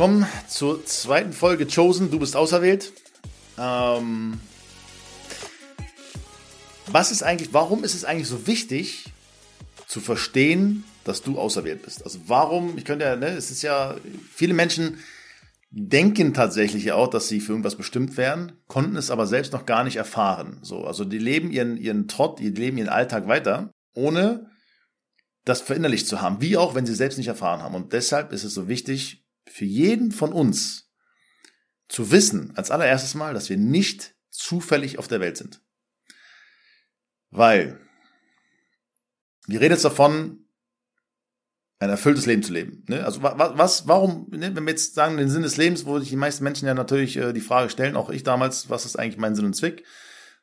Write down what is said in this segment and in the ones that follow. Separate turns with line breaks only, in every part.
willkommen zur zweiten Folge Chosen. Du bist auserwählt. Ähm, was ist eigentlich, warum ist es eigentlich so wichtig zu verstehen, dass du auserwählt bist? Also warum, ich könnte ja, ne, es ist ja, viele Menschen denken tatsächlich ja auch, dass sie für irgendwas bestimmt wären, konnten es aber selbst noch gar nicht erfahren. So, also die leben ihren, ihren Trott, die leben ihren Alltag weiter, ohne das verinnerlicht zu haben, wie auch wenn sie selbst nicht erfahren haben. Und deshalb ist es so wichtig, für jeden von uns zu wissen, als allererstes Mal, dass wir nicht zufällig auf der Welt sind. Weil wir reden jetzt davon, ein erfülltes Leben zu leben. Ne? Also was, was warum, ne? wenn wir jetzt sagen, den Sinn des Lebens, wo sich die meisten Menschen ja natürlich äh, die Frage stellen, auch ich damals, was ist eigentlich mein Sinn und Zweck,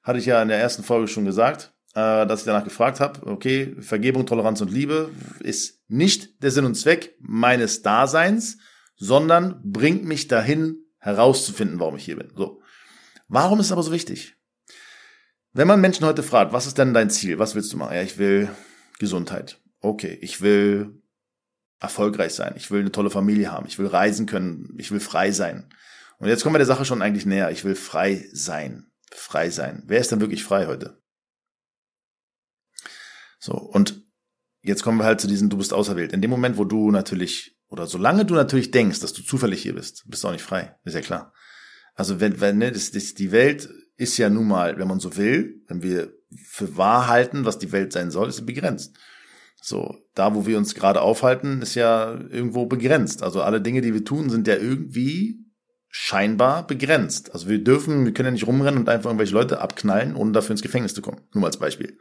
hatte ich ja in der ersten Folge schon gesagt, äh, dass ich danach gefragt habe, okay, Vergebung, Toleranz und Liebe ist nicht der Sinn und Zweck meines Daseins, sondern bringt mich dahin, herauszufinden, warum ich hier bin. So. Warum ist es aber so wichtig? Wenn man Menschen heute fragt, was ist denn dein Ziel? Was willst du machen? Ja, ich will Gesundheit. Okay, ich will erfolgreich sein. Ich will eine tolle Familie haben. Ich will reisen können. Ich will frei sein. Und jetzt kommen wir der Sache schon eigentlich näher. Ich will frei sein. Frei sein. Wer ist denn wirklich frei heute? So, und jetzt kommen wir halt zu diesem, du bist auserwählt. In dem Moment, wo du natürlich, oder solange du natürlich denkst, dass du zufällig hier bist, bist du auch nicht frei. Ist ja klar. Also wenn, wenn, ne, das, das, die Welt ist ja nun mal, wenn man so will, wenn wir für wahr halten, was die Welt sein soll, ist sie begrenzt. So, da wo wir uns gerade aufhalten, ist ja irgendwo begrenzt. Also alle Dinge, die wir tun, sind ja irgendwie scheinbar begrenzt. Also wir dürfen, wir können ja nicht rumrennen und einfach irgendwelche Leute abknallen, ohne dafür ins Gefängnis zu kommen. Nur mal als Beispiel.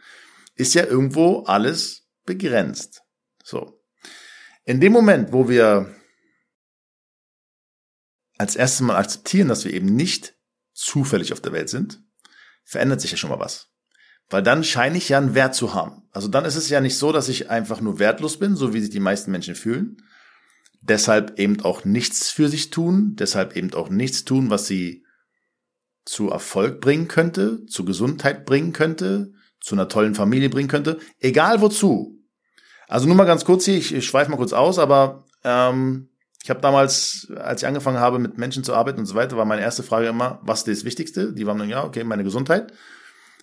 Ist ja irgendwo alles begrenzt. So. In dem Moment, wo wir als erstes mal akzeptieren, dass wir eben nicht zufällig auf der Welt sind, verändert sich ja schon mal was. Weil dann scheine ich ja einen Wert zu haben. Also dann ist es ja nicht so, dass ich einfach nur wertlos bin, so wie sich die meisten Menschen fühlen. Deshalb eben auch nichts für sich tun, deshalb eben auch nichts tun, was sie zu Erfolg bringen könnte, zu Gesundheit bringen könnte, zu einer tollen Familie bringen könnte, egal wozu. Also nur mal ganz kurz hier, ich, ich schweife mal kurz aus, aber ähm, ich habe damals, als ich angefangen habe, mit Menschen zu arbeiten und so weiter, war meine erste Frage immer, was ist das Wichtigste? Die waren dann, ja, okay, meine Gesundheit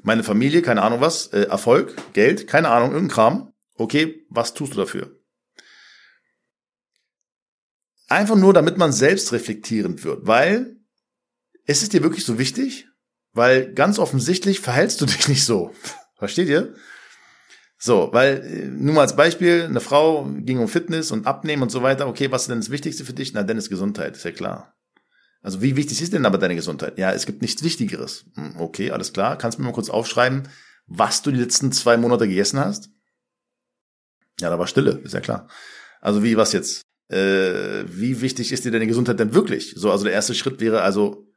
meine Familie, keine Ahnung was, äh, Erfolg, Geld, keine Ahnung, irgendein Kram. Okay, was tust du dafür? Einfach nur, damit man selbst reflektierend wird, weil es ist dir wirklich so wichtig, weil ganz offensichtlich verhältst du dich nicht so. Versteht ihr? So, weil, äh, nur mal als Beispiel, eine Frau ging um Fitness und Abnehmen und so weiter. Okay, was ist denn das Wichtigste für dich? Na, denn ist Gesundheit, ist ja klar. Also wie wichtig ist denn aber deine Gesundheit? Ja, es gibt nichts Wichtigeres. Hm, okay, alles klar. Kannst du mir mal kurz aufschreiben, was du die letzten zwei Monate gegessen hast? Ja, da war Stille, ist ja klar. Also wie, was jetzt? Äh, wie wichtig ist dir deine Gesundheit denn wirklich? So, also der erste Schritt wäre also,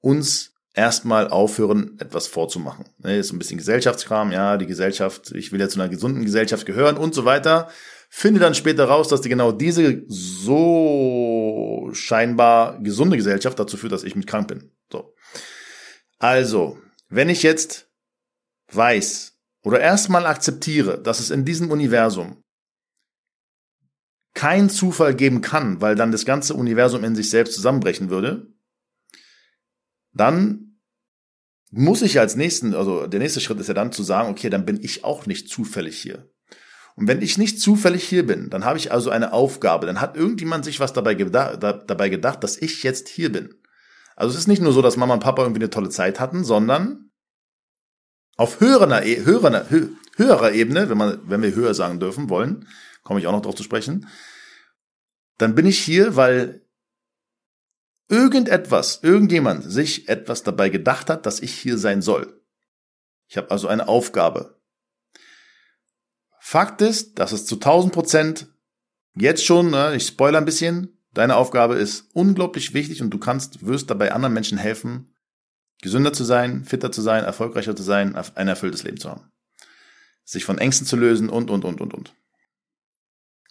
uns erstmal aufhören, etwas vorzumachen. Ne, ist ein bisschen Gesellschaftskram, ja, die Gesellschaft, ich will ja zu einer gesunden Gesellschaft gehören und so weiter. Finde dann später raus, dass die genau diese so scheinbar gesunde Gesellschaft dazu führt, dass ich mit krank bin. So. Also, wenn ich jetzt weiß oder erstmal akzeptiere, dass es in diesem Universum kein Zufall geben kann, weil dann das ganze Universum in sich selbst zusammenbrechen würde, dann muss ich als nächsten, also der nächste Schritt ist ja dann zu sagen, okay, dann bin ich auch nicht zufällig hier. Und wenn ich nicht zufällig hier bin, dann habe ich also eine Aufgabe. Dann hat irgendjemand sich was dabei gedacht, dabei gedacht, dass ich jetzt hier bin. Also es ist nicht nur so, dass Mama und Papa irgendwie eine tolle Zeit hatten, sondern auf höherer, e, höherer, höherer Ebene, wenn, man, wenn wir höher sagen dürfen wollen, komme ich auch noch drauf zu sprechen, dann bin ich hier, weil irgendetwas, irgendjemand sich etwas dabei gedacht hat, dass ich hier sein soll. Ich habe also eine Aufgabe. Fakt ist, dass es zu 1000 Prozent jetzt schon, ne, ich spoiler ein bisschen, deine Aufgabe ist unglaublich wichtig und du kannst, wirst dabei anderen Menschen helfen, gesünder zu sein, fitter zu sein, erfolgreicher zu sein, ein erfülltes Leben zu haben. Sich von Ängsten zu lösen und, und, und, und, und.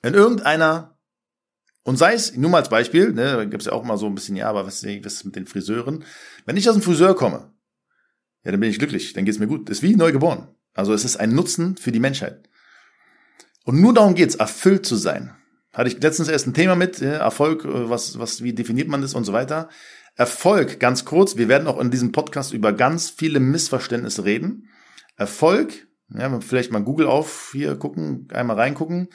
Wenn irgendeiner, und sei es, nur mal als Beispiel, ne, da gibt es ja auch mal so ein bisschen, ja, aber was, was ist mit den Friseuren? Wenn ich aus dem Friseur komme, ja, dann bin ich glücklich, dann geht's mir gut. Das ist wie neu geboren. Also es ist ein Nutzen für die Menschheit. Und nur darum geht's, erfüllt zu sein. Hatte ich letztens erst ein Thema mit, Erfolg, äh, was, was, wie definiert man das und so weiter. Erfolg, ganz kurz, wir werden auch in diesem Podcast über ganz viele Missverständnisse reden. Erfolg, ja, vielleicht mal Google auf, hier gucken, einmal reingucken,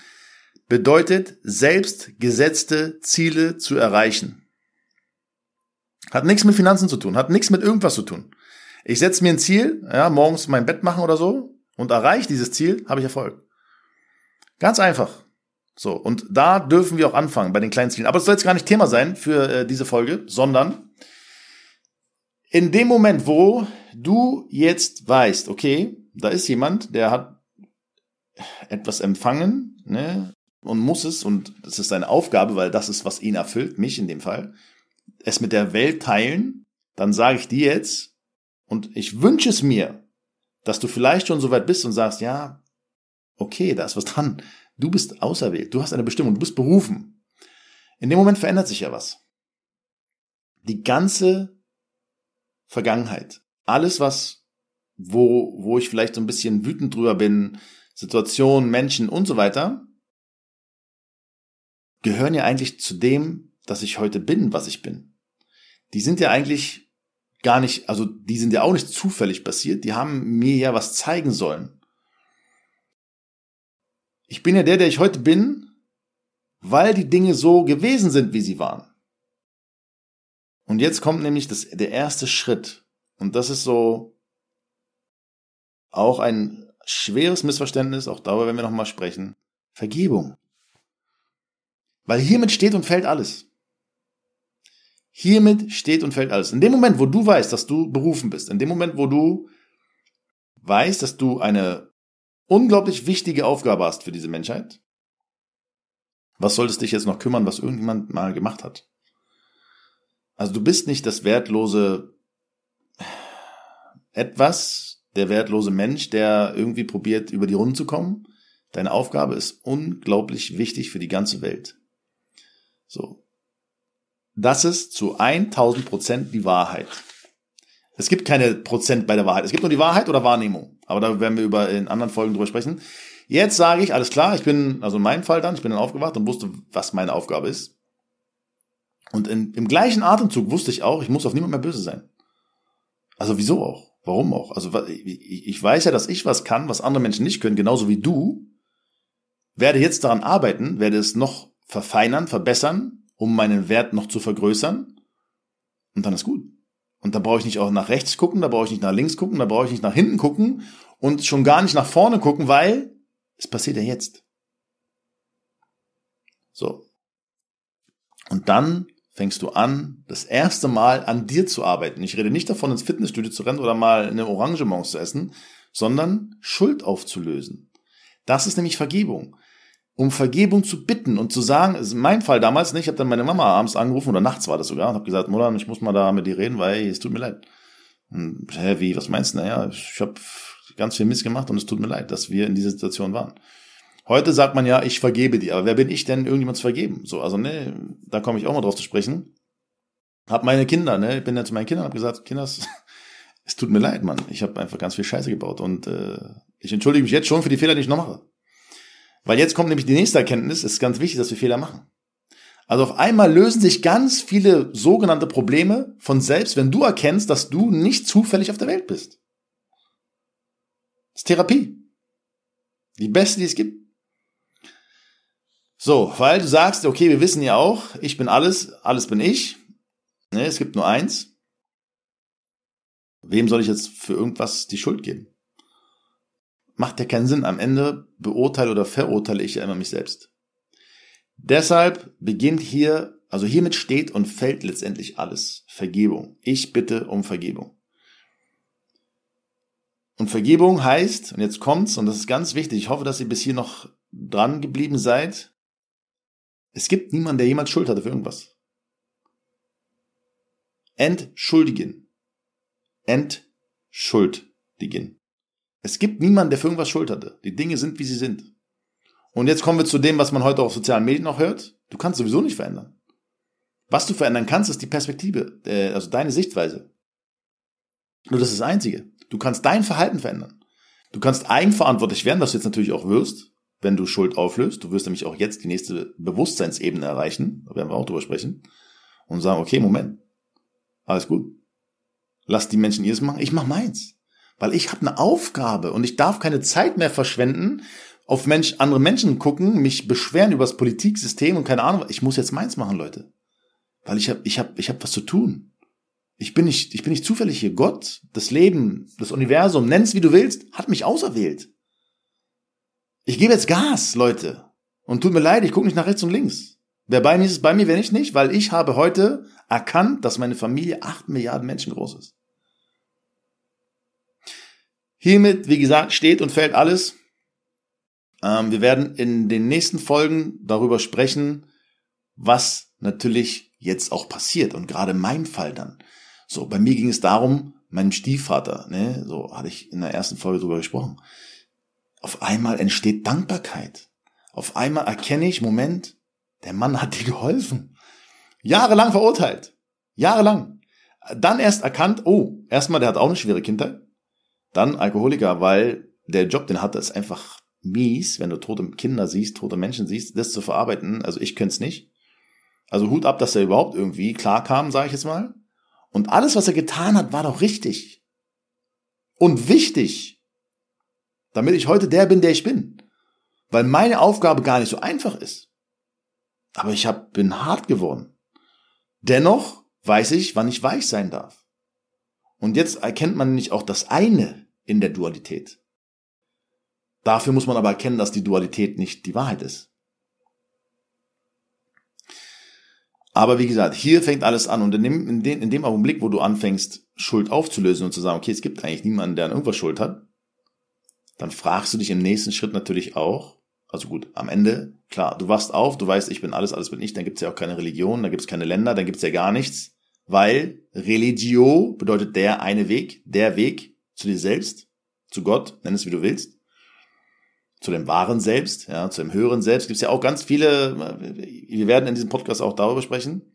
bedeutet, selbst gesetzte Ziele zu erreichen. Hat nichts mit Finanzen zu tun, hat nichts mit irgendwas zu tun. Ich setze mir ein Ziel, ja, morgens mein Bett machen oder so und erreiche dieses Ziel, habe ich Erfolg. Ganz einfach. So, und da dürfen wir auch anfangen bei den kleinen Zielen. Aber es soll jetzt gar nicht Thema sein für äh, diese Folge, sondern in dem Moment, wo du jetzt weißt, okay, da ist jemand, der hat etwas empfangen, ne, und muss es, und das ist seine Aufgabe, weil das ist, was ihn erfüllt, mich in dem Fall, es mit der Welt teilen, dann sage ich dir jetzt, und ich wünsche es mir, dass du vielleicht schon so weit bist und sagst, ja, okay, da ist was dran. Du bist auserwählt, du hast eine Bestimmung, du bist berufen. In dem Moment verändert sich ja was. Die ganze Vergangenheit, alles was, wo, wo ich vielleicht so ein bisschen wütend drüber bin, Situationen, Menschen und so weiter, gehören ja eigentlich zu dem, dass ich heute bin, was ich bin. Die sind ja eigentlich gar nicht, also die sind ja auch nicht zufällig passiert, die haben mir ja was zeigen sollen. Ich bin ja der, der ich heute bin, weil die Dinge so gewesen sind, wie sie waren. Und jetzt kommt nämlich das, der erste Schritt. Und das ist so auch ein schweres Missverständnis, auch darüber werden wir nochmal sprechen. Vergebung. Weil hiermit steht und fällt alles. Hiermit steht und fällt alles. In dem Moment, wo du weißt, dass du berufen bist, in dem Moment, wo du weißt, dass du eine unglaublich wichtige Aufgabe hast für diese Menschheit. Was solltest dich jetzt noch kümmern, was irgendjemand mal gemacht hat? Also du bist nicht das wertlose etwas, der wertlose Mensch, der irgendwie probiert, über die Runden zu kommen. Deine Aufgabe ist unglaublich wichtig für die ganze Welt. So. Das ist zu 1000 Prozent die Wahrheit. Es gibt keine Prozent bei der Wahrheit. Es gibt nur die Wahrheit oder Wahrnehmung. Aber da werden wir über in anderen Folgen drüber sprechen. Jetzt sage ich, alles klar, ich bin, also in meinem Fall dann, ich bin dann aufgewacht und wusste, was meine Aufgabe ist. Und in, im gleichen Atemzug wusste ich auch, ich muss auf niemand mehr böse sein. Also wieso auch? Warum auch? Also ich weiß ja, dass ich was kann, was andere Menschen nicht können, genauso wie du. Werde jetzt daran arbeiten, werde es noch verfeinern, verbessern, um meinen Wert noch zu vergrößern. Und dann ist gut. Und da brauche ich nicht auch nach rechts gucken, da brauche ich nicht nach links gucken, da brauche ich nicht nach hinten gucken und schon gar nicht nach vorne gucken, weil es passiert ja jetzt. So. Und dann fängst du an, das erste Mal an dir zu arbeiten. Ich rede nicht davon, ins Fitnessstudio zu rennen oder mal eine Orangemons zu essen, sondern Schuld aufzulösen. Das ist nämlich Vergebung um Vergebung zu bitten und zu sagen, ist mein Fall damals nicht, ich habe dann meine Mama abends angerufen oder nachts war das sogar und habe gesagt, Mutter, ich muss mal da mit dir reden, weil es tut mir leid. Und, hä, wie, was meinst du? Naja, ich habe ganz viel Mist gemacht und es tut mir leid, dass wir in dieser Situation waren. Heute sagt man ja, ich vergebe dir, aber wer bin ich denn, irgendjemand zu vergeben? So, also ne, da komme ich auch mal drauf zu sprechen. Hab meine Kinder, ne, ich bin ja zu meinen Kindern, hab gesagt, Kinders, es tut mir leid, Mann, ich habe einfach ganz viel Scheiße gebaut und äh, ich entschuldige mich jetzt schon für die Fehler, die ich noch mache. Weil jetzt kommt nämlich die nächste Erkenntnis, es ist ganz wichtig, dass wir Fehler machen. Also auf einmal lösen sich ganz viele sogenannte Probleme von selbst, wenn du erkennst, dass du nicht zufällig auf der Welt bist. Das ist Therapie. Die beste, die es gibt. So, weil du sagst, okay, wir wissen ja auch, ich bin alles, alles bin ich. Ne, es gibt nur eins. Wem soll ich jetzt für irgendwas die Schuld geben? Macht ja keinen Sinn. Am Ende beurteile oder verurteile ich ja immer mich selbst. Deshalb beginnt hier, also hiermit steht und fällt letztendlich alles. Vergebung. Ich bitte um Vergebung. Und Vergebung heißt, und jetzt kommt's, und das ist ganz wichtig, ich hoffe, dass ihr bis hier noch dran geblieben seid. Es gibt niemanden, der jemals Schuld hatte für irgendwas. Entschuldigen. Entschuldigen. Es gibt niemanden, der für irgendwas Schuld hatte. Die Dinge sind, wie sie sind. Und jetzt kommen wir zu dem, was man heute auf sozialen Medien noch hört. Du kannst sowieso nicht verändern. Was du verändern kannst, ist die Perspektive, äh, also deine Sichtweise. Nur das ist das Einzige. Du kannst dein Verhalten verändern. Du kannst eigenverantwortlich werden, was du jetzt natürlich auch wirst, wenn du Schuld auflöst. Du wirst nämlich auch jetzt die nächste Bewusstseinsebene erreichen. Da werden wir auch drüber sprechen. Und sagen, okay, Moment. Alles gut. Lass die Menschen ihres machen. Ich mach meins. Weil ich habe eine Aufgabe und ich darf keine Zeit mehr verschwenden, auf Mensch, andere Menschen gucken, mich beschweren über das Politiksystem und keine Ahnung. Ich muss jetzt meins machen, Leute. Weil ich habe ich hab, ich hab was zu tun. Ich bin nicht, ich bin nicht zufällig hier. Gott, das Leben, das Universum, nenn's wie du willst, hat mich auserwählt. Ich gebe jetzt Gas, Leute. Und tut mir leid, ich gucke nicht nach rechts und links. Wer bei mir ist, ist bei mir, wer nicht, nicht, weil ich habe heute erkannt, dass meine Familie acht Milliarden Menschen groß ist. Hiermit, wie gesagt, steht und fällt alles. Ähm, wir werden in den nächsten Folgen darüber sprechen, was natürlich jetzt auch passiert und gerade in meinem Fall dann. So, bei mir ging es darum, meinem Stiefvater, ne, so hatte ich in der ersten Folge drüber gesprochen. Auf einmal entsteht Dankbarkeit. Auf einmal erkenne ich, Moment, der Mann hat dir geholfen. Jahrelang verurteilt. Jahrelang. Dann erst erkannt, oh, erstmal, der hat auch eine schwere Kindheit. Dann Alkoholiker, weil der Job, den hat, ist einfach mies, wenn du tote Kinder siehst, tote Menschen siehst, das zu verarbeiten. Also ich könnte es nicht. Also Hut ab, dass er überhaupt irgendwie klar kam, sage ich jetzt mal. Und alles, was er getan hat, war doch richtig. Und wichtig. Damit ich heute der bin, der ich bin. Weil meine Aufgabe gar nicht so einfach ist. Aber ich hab, bin hart geworden. Dennoch weiß ich, wann ich weich sein darf. Und jetzt erkennt man nicht auch das eine in der Dualität. Dafür muss man aber erkennen, dass die Dualität nicht die Wahrheit ist. Aber wie gesagt, hier fängt alles an und in dem, in, dem, in dem Augenblick, wo du anfängst, Schuld aufzulösen und zu sagen, okay, es gibt eigentlich niemanden, der an irgendwas Schuld hat, dann fragst du dich im nächsten Schritt natürlich auch, also gut, am Ende, klar, du wachst auf, du weißt, ich bin alles, alles bin ich, dann gibt es ja auch keine Religion, dann gibt es keine Länder, dann gibt es ja gar nichts, weil Religio bedeutet der eine Weg, der Weg zu dir selbst, zu Gott, nenn es wie du willst zu dem wahren Selbst, ja, zu dem höheren Selbst, gibt es ja auch ganz viele, wir werden in diesem Podcast auch darüber sprechen,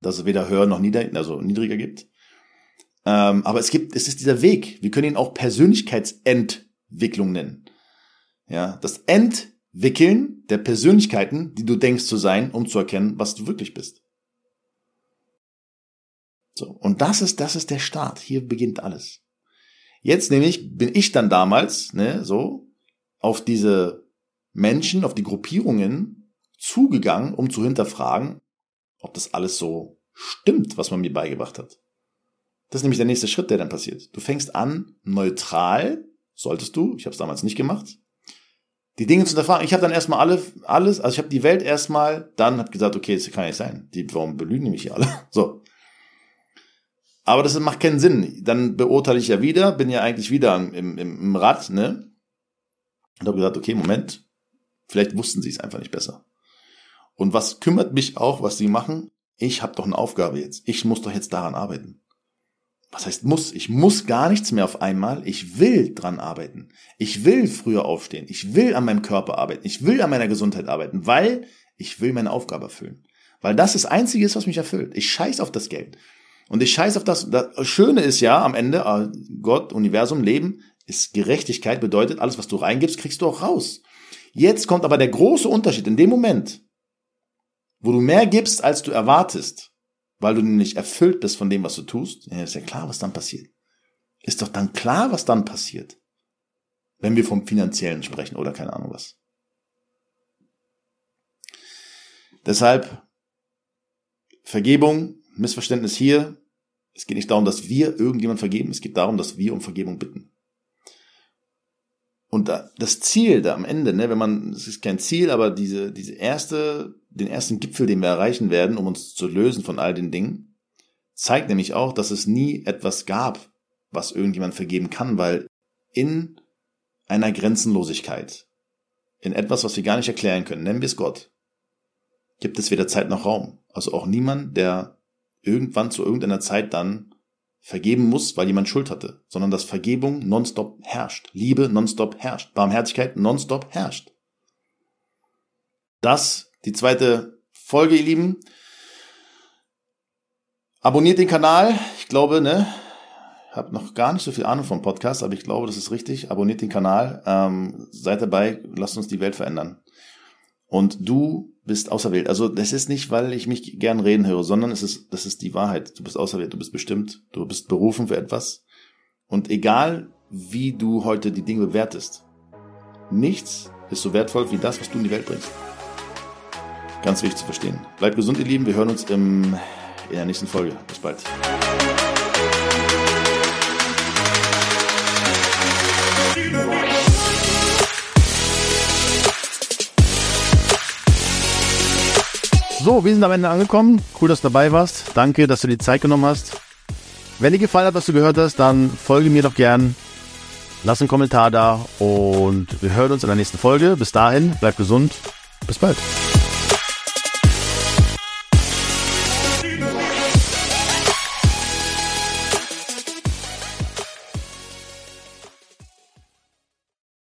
dass es weder höher noch nieder, also niedriger gibt. Ähm, aber es gibt, es ist dieser Weg. Wir können ihn auch Persönlichkeitsentwicklung nennen. Ja, das Entwickeln der Persönlichkeiten, die du denkst zu sein, um zu erkennen, was du wirklich bist. So. Und das ist, das ist der Start. Hier beginnt alles. Jetzt nämlich bin ich dann damals, ne, so, auf diese Menschen, auf die Gruppierungen zugegangen, um zu hinterfragen, ob das alles so stimmt, was man mir beigebracht hat. Das ist nämlich der nächste Schritt, der dann passiert. Du fängst an, neutral, solltest du, ich habe es damals nicht gemacht, die Dinge zu hinterfragen. Ich habe dann erstmal alle, alles, also ich habe die Welt erstmal, dann habe gesagt, okay, das kann nicht sein. Die, warum belügen die mich hier alle? So. Aber das macht keinen Sinn. Dann beurteile ich ja wieder, bin ja eigentlich wieder im, im, im Rad, ne? Und habe gesagt, okay, Moment, vielleicht wussten sie es einfach nicht besser. Und was kümmert mich auch, was sie machen? Ich habe doch eine Aufgabe jetzt. Ich muss doch jetzt daran arbeiten. Was heißt muss? Ich muss gar nichts mehr auf einmal. Ich will dran arbeiten. Ich will früher aufstehen. Ich will an meinem Körper arbeiten. Ich will an meiner Gesundheit arbeiten, weil ich will meine Aufgabe erfüllen. Weil das das Einzige ist, was mich erfüllt. Ich scheiß auf das Geld. Und ich scheiß auf das. Das Schöne ist ja am Ende, äh, Gott, Universum, Leben, ist Gerechtigkeit, bedeutet, alles, was du reingibst, kriegst du auch raus. Jetzt kommt aber der große Unterschied. In dem Moment, wo du mehr gibst, als du erwartest, weil du nämlich erfüllt bist von dem, was du tust, ist ja klar, was dann passiert. Ist doch dann klar, was dann passiert. Wenn wir vom Finanziellen sprechen oder keine Ahnung was. Deshalb Vergebung, Missverständnis hier. Es geht nicht darum, dass wir irgendjemand vergeben. Es geht darum, dass wir um Vergebung bitten. Und da, das Ziel da am Ende, ne, wenn man, es ist kein Ziel, aber diese, diese erste, den ersten Gipfel, den wir erreichen werden, um uns zu lösen von all den Dingen, zeigt nämlich auch, dass es nie etwas gab, was irgendjemand vergeben kann, weil in einer Grenzenlosigkeit, in etwas, was wir gar nicht erklären können, nennen wir es Gott, gibt es weder Zeit noch Raum. Also auch niemand, der irgendwann zu irgendeiner Zeit dann vergeben muss, weil jemand Schuld hatte, sondern dass Vergebung nonstop herrscht, Liebe nonstop herrscht, Barmherzigkeit nonstop herrscht. Das die zweite Folge, ihr Lieben. Abonniert den Kanal. Ich glaube, ne, habe noch gar nicht so viel Ahnung vom Podcast, aber ich glaube, das ist richtig. Abonniert den Kanal, ähm, seid dabei, lasst uns die Welt verändern. Und du bist auserwählt. Also das ist nicht, weil ich mich gern reden höre, sondern es ist, das ist die Wahrheit. Du bist auserwählt, du bist bestimmt, du bist berufen für etwas. Und egal, wie du heute die Dinge bewertest, nichts ist so wertvoll wie das, was du in die Welt bringst. Ganz wichtig zu verstehen. Bleibt gesund, ihr Lieben. Wir hören uns im, in der nächsten Folge. Bis bald. So, wir sind am Ende angekommen. Cool, dass du dabei warst. Danke, dass du dir Zeit genommen hast. Wenn dir gefallen hat, was du gehört hast, dann folge mir doch gern. Lass einen Kommentar da und wir hören uns in der nächsten Folge. Bis dahin, bleib gesund. Bis bald.